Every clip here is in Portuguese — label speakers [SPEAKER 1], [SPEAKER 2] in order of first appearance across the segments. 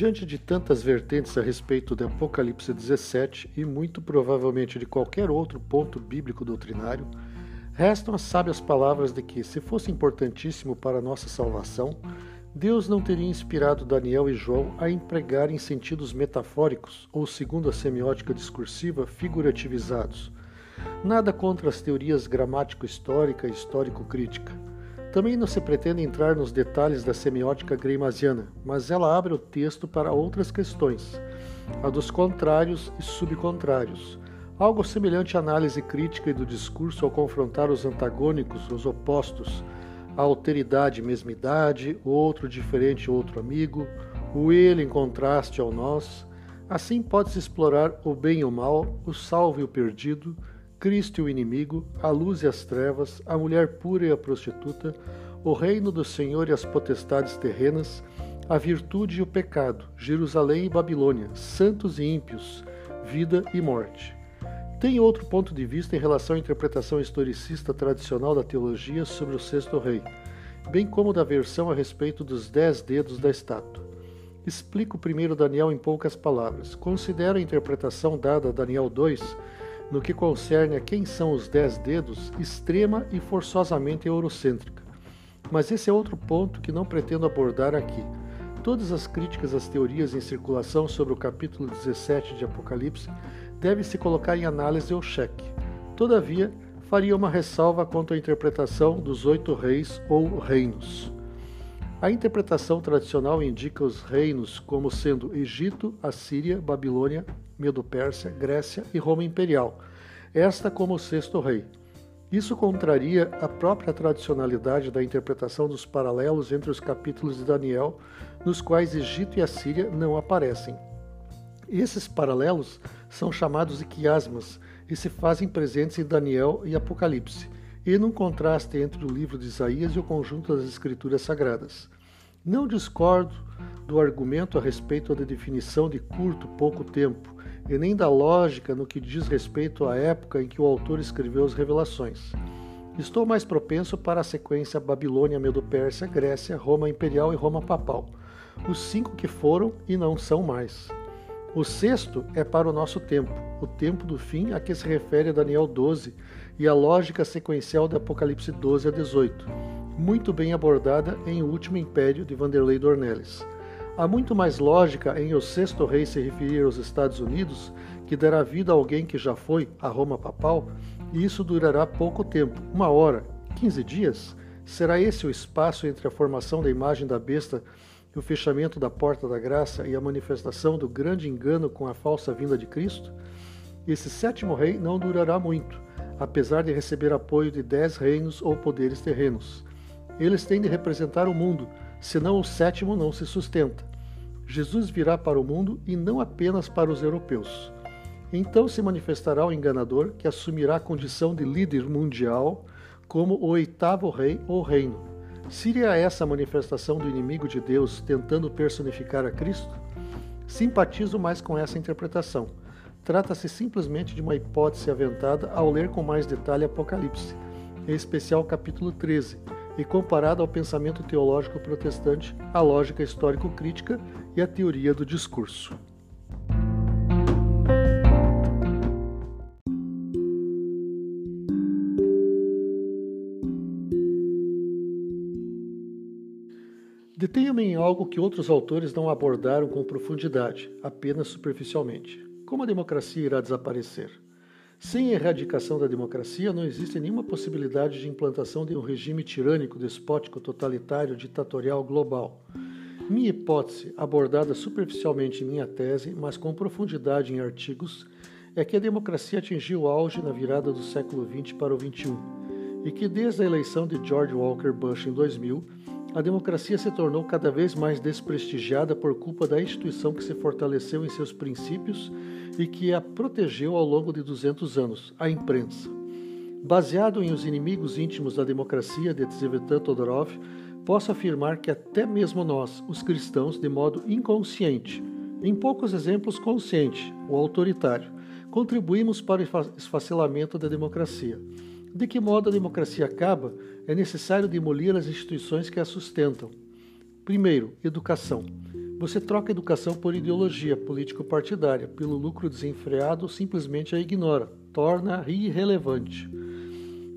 [SPEAKER 1] Diante de tantas vertentes a respeito de Apocalipse 17 e muito provavelmente de qualquer outro ponto bíblico doutrinário, restam as sábias palavras de que, se fosse importantíssimo para a nossa salvação, Deus não teria inspirado Daniel e João a empregarem sentidos metafóricos ou, segundo a semiótica discursiva, figurativizados. Nada contra as teorias gramático-histórica e histórico-crítica. Também não se pretende entrar nos detalhes da semiótica greimasiana, mas ela abre o texto para outras questões, a dos contrários e subcontrários, algo semelhante à análise crítica e do discurso ao confrontar os antagônicos, os opostos, a alteridade mesmidade, o outro diferente outro amigo, o ele em contraste ao nós. Assim pode-se explorar o bem e o mal, o salvo e o perdido, Cristo e o inimigo, a luz e as trevas, a mulher pura e a prostituta, o reino do Senhor e as potestades terrenas, a virtude e o pecado, Jerusalém e Babilônia, santos e ímpios, vida e morte. Tem outro ponto de vista em relação à interpretação historicista tradicional da teologia sobre o sexto rei, bem como da versão a respeito dos dez dedos da estátua. Explico primeiro Daniel em poucas palavras. Considero a interpretação dada a Daniel 2 no que concerne a quem são os dez dedos, extrema e forçosamente eurocêntrica. Mas esse é outro ponto que não pretendo abordar aqui. Todas as críticas às teorias em circulação sobre o capítulo 17 de Apocalipse devem se colocar em análise ou cheque. Todavia, faria uma ressalva quanto à interpretação dos oito reis ou reinos. A interpretação tradicional indica os reinos como sendo Egito, Assíria, Babilônia, Medo-Pérsia, Grécia e Roma Imperial, esta como o sexto rei. Isso contraria a própria tradicionalidade da interpretação dos paralelos entre os capítulos de Daniel, nos quais Egito e Assíria não aparecem. Esses paralelos são chamados de quiasmas e se fazem presentes em Daniel e Apocalipse, e num contraste entre o livro de Isaías e o conjunto das Escrituras Sagradas. Não discordo do argumento a respeito da definição de curto, pouco tempo, e nem da lógica no que diz respeito à época em que o autor escreveu as revelações. Estou mais propenso para a sequência Babilônia, Medo-Pérsia, Grécia, Roma Imperial e Roma Papal, os cinco que foram e não são mais. O sexto é para o nosso tempo, o tempo do fim a que se refere Daniel 12 e a lógica sequencial de Apocalipse 12 a 18, muito bem abordada em O Último Império de Vanderlei Dornelles. Há muito mais lógica em o sexto rei se referir aos Estados Unidos, que dará vida a alguém que já foi a Roma papal, e isso durará pouco tempo, uma hora, quinze dias? Será esse o espaço entre a formação da imagem da besta o fechamento da porta da graça e a manifestação do grande engano com a falsa vinda de Cristo? Esse sétimo rei não durará muito, apesar de receber apoio de dez reinos ou poderes terrenos. Eles têm de representar o mundo, senão o sétimo não se sustenta. Jesus virá para o mundo e não apenas para os europeus. Então se manifestará o enganador que assumirá a condição de líder mundial como o oitavo rei ou reino. Seria essa a manifestação do inimigo de Deus tentando personificar a Cristo? Simpatizo mais com essa interpretação. Trata-se simplesmente de uma hipótese aventada ao ler com mais detalhe Apocalipse, em especial capítulo 13, e comparado ao pensamento teológico protestante, a lógica histórico-crítica e a teoria do discurso. Detenho-me em algo que outros autores não abordaram com profundidade, apenas superficialmente. Como a democracia irá desaparecer? Sem a erradicação da democracia, não existe nenhuma possibilidade de implantação de um regime tirânico, despótico, totalitário, ditatorial global. Minha hipótese, abordada superficialmente em minha tese, mas com profundidade em artigos, é que a democracia atingiu o auge na virada do século XX para o XXI e que desde a eleição de George Walker Bush em 2000, a democracia se tornou cada vez mais desprestigiada por culpa da instituição que se fortaleceu em seus princípios e que a protegeu ao longo de 200 anos, a imprensa. Baseado em Os Inimigos Íntimos da Democracia, de Tzvetan Todorov, posso afirmar que até mesmo nós, os cristãos, de modo inconsciente, em poucos exemplos consciente ou autoritário, contribuímos para o esfacelamento da democracia. De que modo a democracia acaba, é necessário demolir as instituições que a sustentam. Primeiro, educação. Você troca educação por ideologia político-partidária, pelo lucro desenfreado, simplesmente a ignora, torna irrelevante.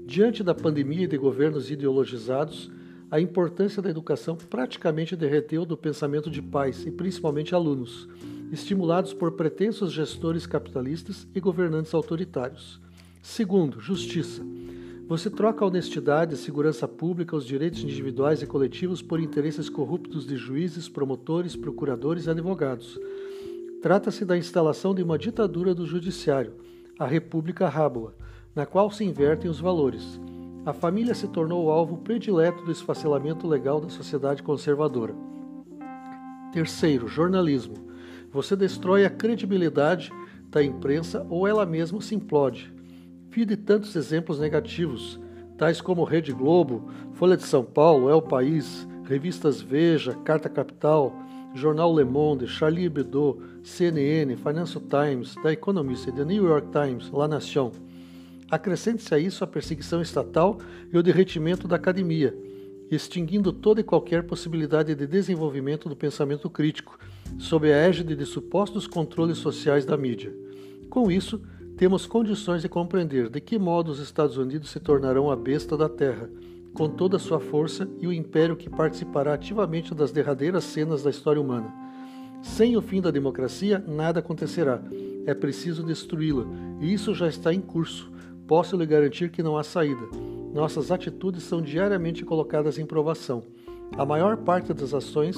[SPEAKER 1] Diante da pandemia e de governos ideologizados, a importância da educação praticamente derreteu do pensamento de pais e principalmente alunos, estimulados por pretensos gestores capitalistas e governantes autoritários. Segundo, justiça. Você troca a honestidade, a segurança pública, os direitos individuais e coletivos por interesses corruptos de juízes, promotores, procuradores e advogados. Trata-se da instalação de uma ditadura do judiciário, a República Rábula, na qual se invertem os valores. A família se tornou o alvo predileto do esfacelamento legal da sociedade conservadora. Terceiro, jornalismo. Você destrói a credibilidade da imprensa ou ela mesma se implode. Vi de tantos exemplos negativos, tais como Rede Globo, Folha de São Paulo, El País, revistas Veja, Carta Capital, Jornal Le Monde, Charlie Hebdo, CNN, Financial Times, The Economist, The New York Times, La Nation. Acrescente-se a isso a perseguição estatal e o derretimento da academia, extinguindo toda e qualquer possibilidade de desenvolvimento do pensamento crítico, sob a égide de supostos controles sociais da mídia. Com isso, temos condições de compreender de que modo os Estados Unidos se tornarão a besta da Terra, com toda a sua força e o império que participará ativamente das derradeiras cenas da história humana. Sem o fim da democracia, nada acontecerá. É preciso destruí-la, e isso já está em curso. Posso lhe garantir que não há saída. Nossas atitudes são diariamente colocadas em provação. A maior parte das ações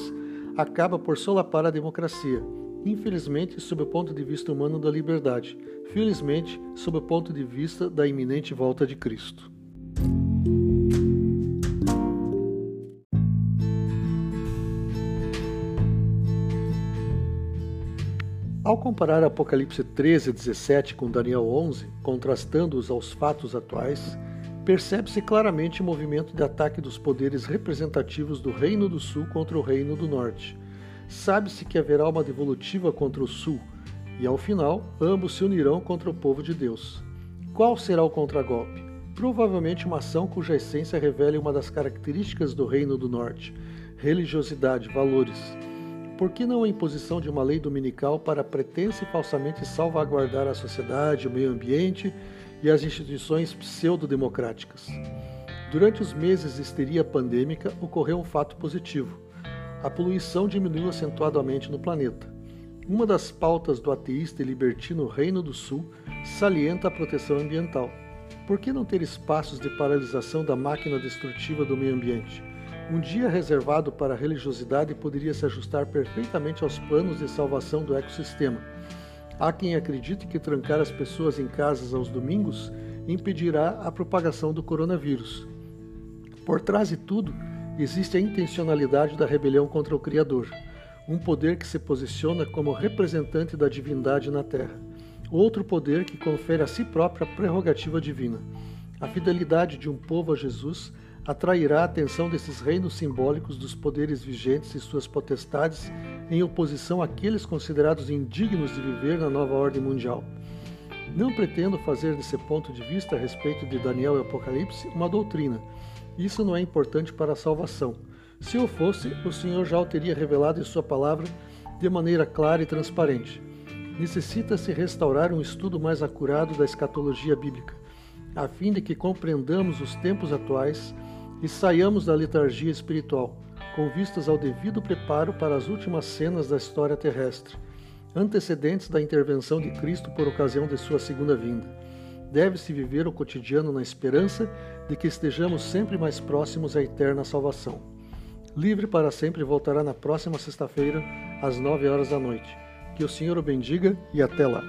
[SPEAKER 1] acaba por solapar a democracia, infelizmente, sob o ponto de vista humano da liberdade, felizmente, sob o ponto de vista da iminente volta de Cristo. Ao comparar Apocalipse 13 e 17 com Daniel 11, contrastando-os aos fatos atuais, percebe-se claramente o movimento de ataque dos poderes representativos do Reino do Sul contra o Reino do Norte. Sabe-se que haverá uma devolutiva contra o Sul, e ao final, ambos se unirão contra o povo de Deus. Qual será o contragolpe? Provavelmente uma ação cuja essência revele uma das características do Reino do Norte: religiosidade, valores. Por que não a imposição de uma lei dominical para pretensa e falsamente salvaguardar a sociedade, o meio ambiente e as instituições pseudo-democráticas? Durante os meses de histeria pandêmica, ocorreu um fato positivo. A poluição diminuiu acentuadamente no planeta. Uma das pautas do ateísta e libertino Reino do Sul salienta a proteção ambiental. Por que não ter espaços de paralisação da máquina destrutiva do meio ambiente? Um dia reservado para a religiosidade poderia se ajustar perfeitamente aos planos de salvação do ecossistema. Há quem acredite que trancar as pessoas em casas aos domingos impedirá a propagação do coronavírus. Por trás de tudo, existe a intencionalidade da rebelião contra o Criador, um poder que se posiciona como representante da divindade na Terra, outro poder que confere a si própria a prerrogativa divina. A fidelidade de um povo a Jesus atrairá a atenção desses reinos simbólicos dos poderes vigentes e suas potestades em oposição àqueles considerados indignos de viver na nova ordem mundial. Não pretendo fazer desse ponto de vista a respeito de Daniel e Apocalipse uma doutrina. Isso não é importante para a salvação. Se o fosse, o Senhor já o teria revelado em Sua palavra de maneira clara e transparente. Necessita-se restaurar um estudo mais acurado da escatologia bíblica, a fim de que compreendamos os tempos atuais e saiamos da letargia espiritual, com vistas ao devido preparo para as últimas cenas da história terrestre, antecedentes da intervenção de Cristo por ocasião de sua segunda vinda. Deve-se viver o cotidiano na esperança de que estejamos sempre mais próximos à eterna salvação. Livre para sempre voltará na próxima sexta-feira, às nove horas da noite. Que o Senhor o bendiga e até lá.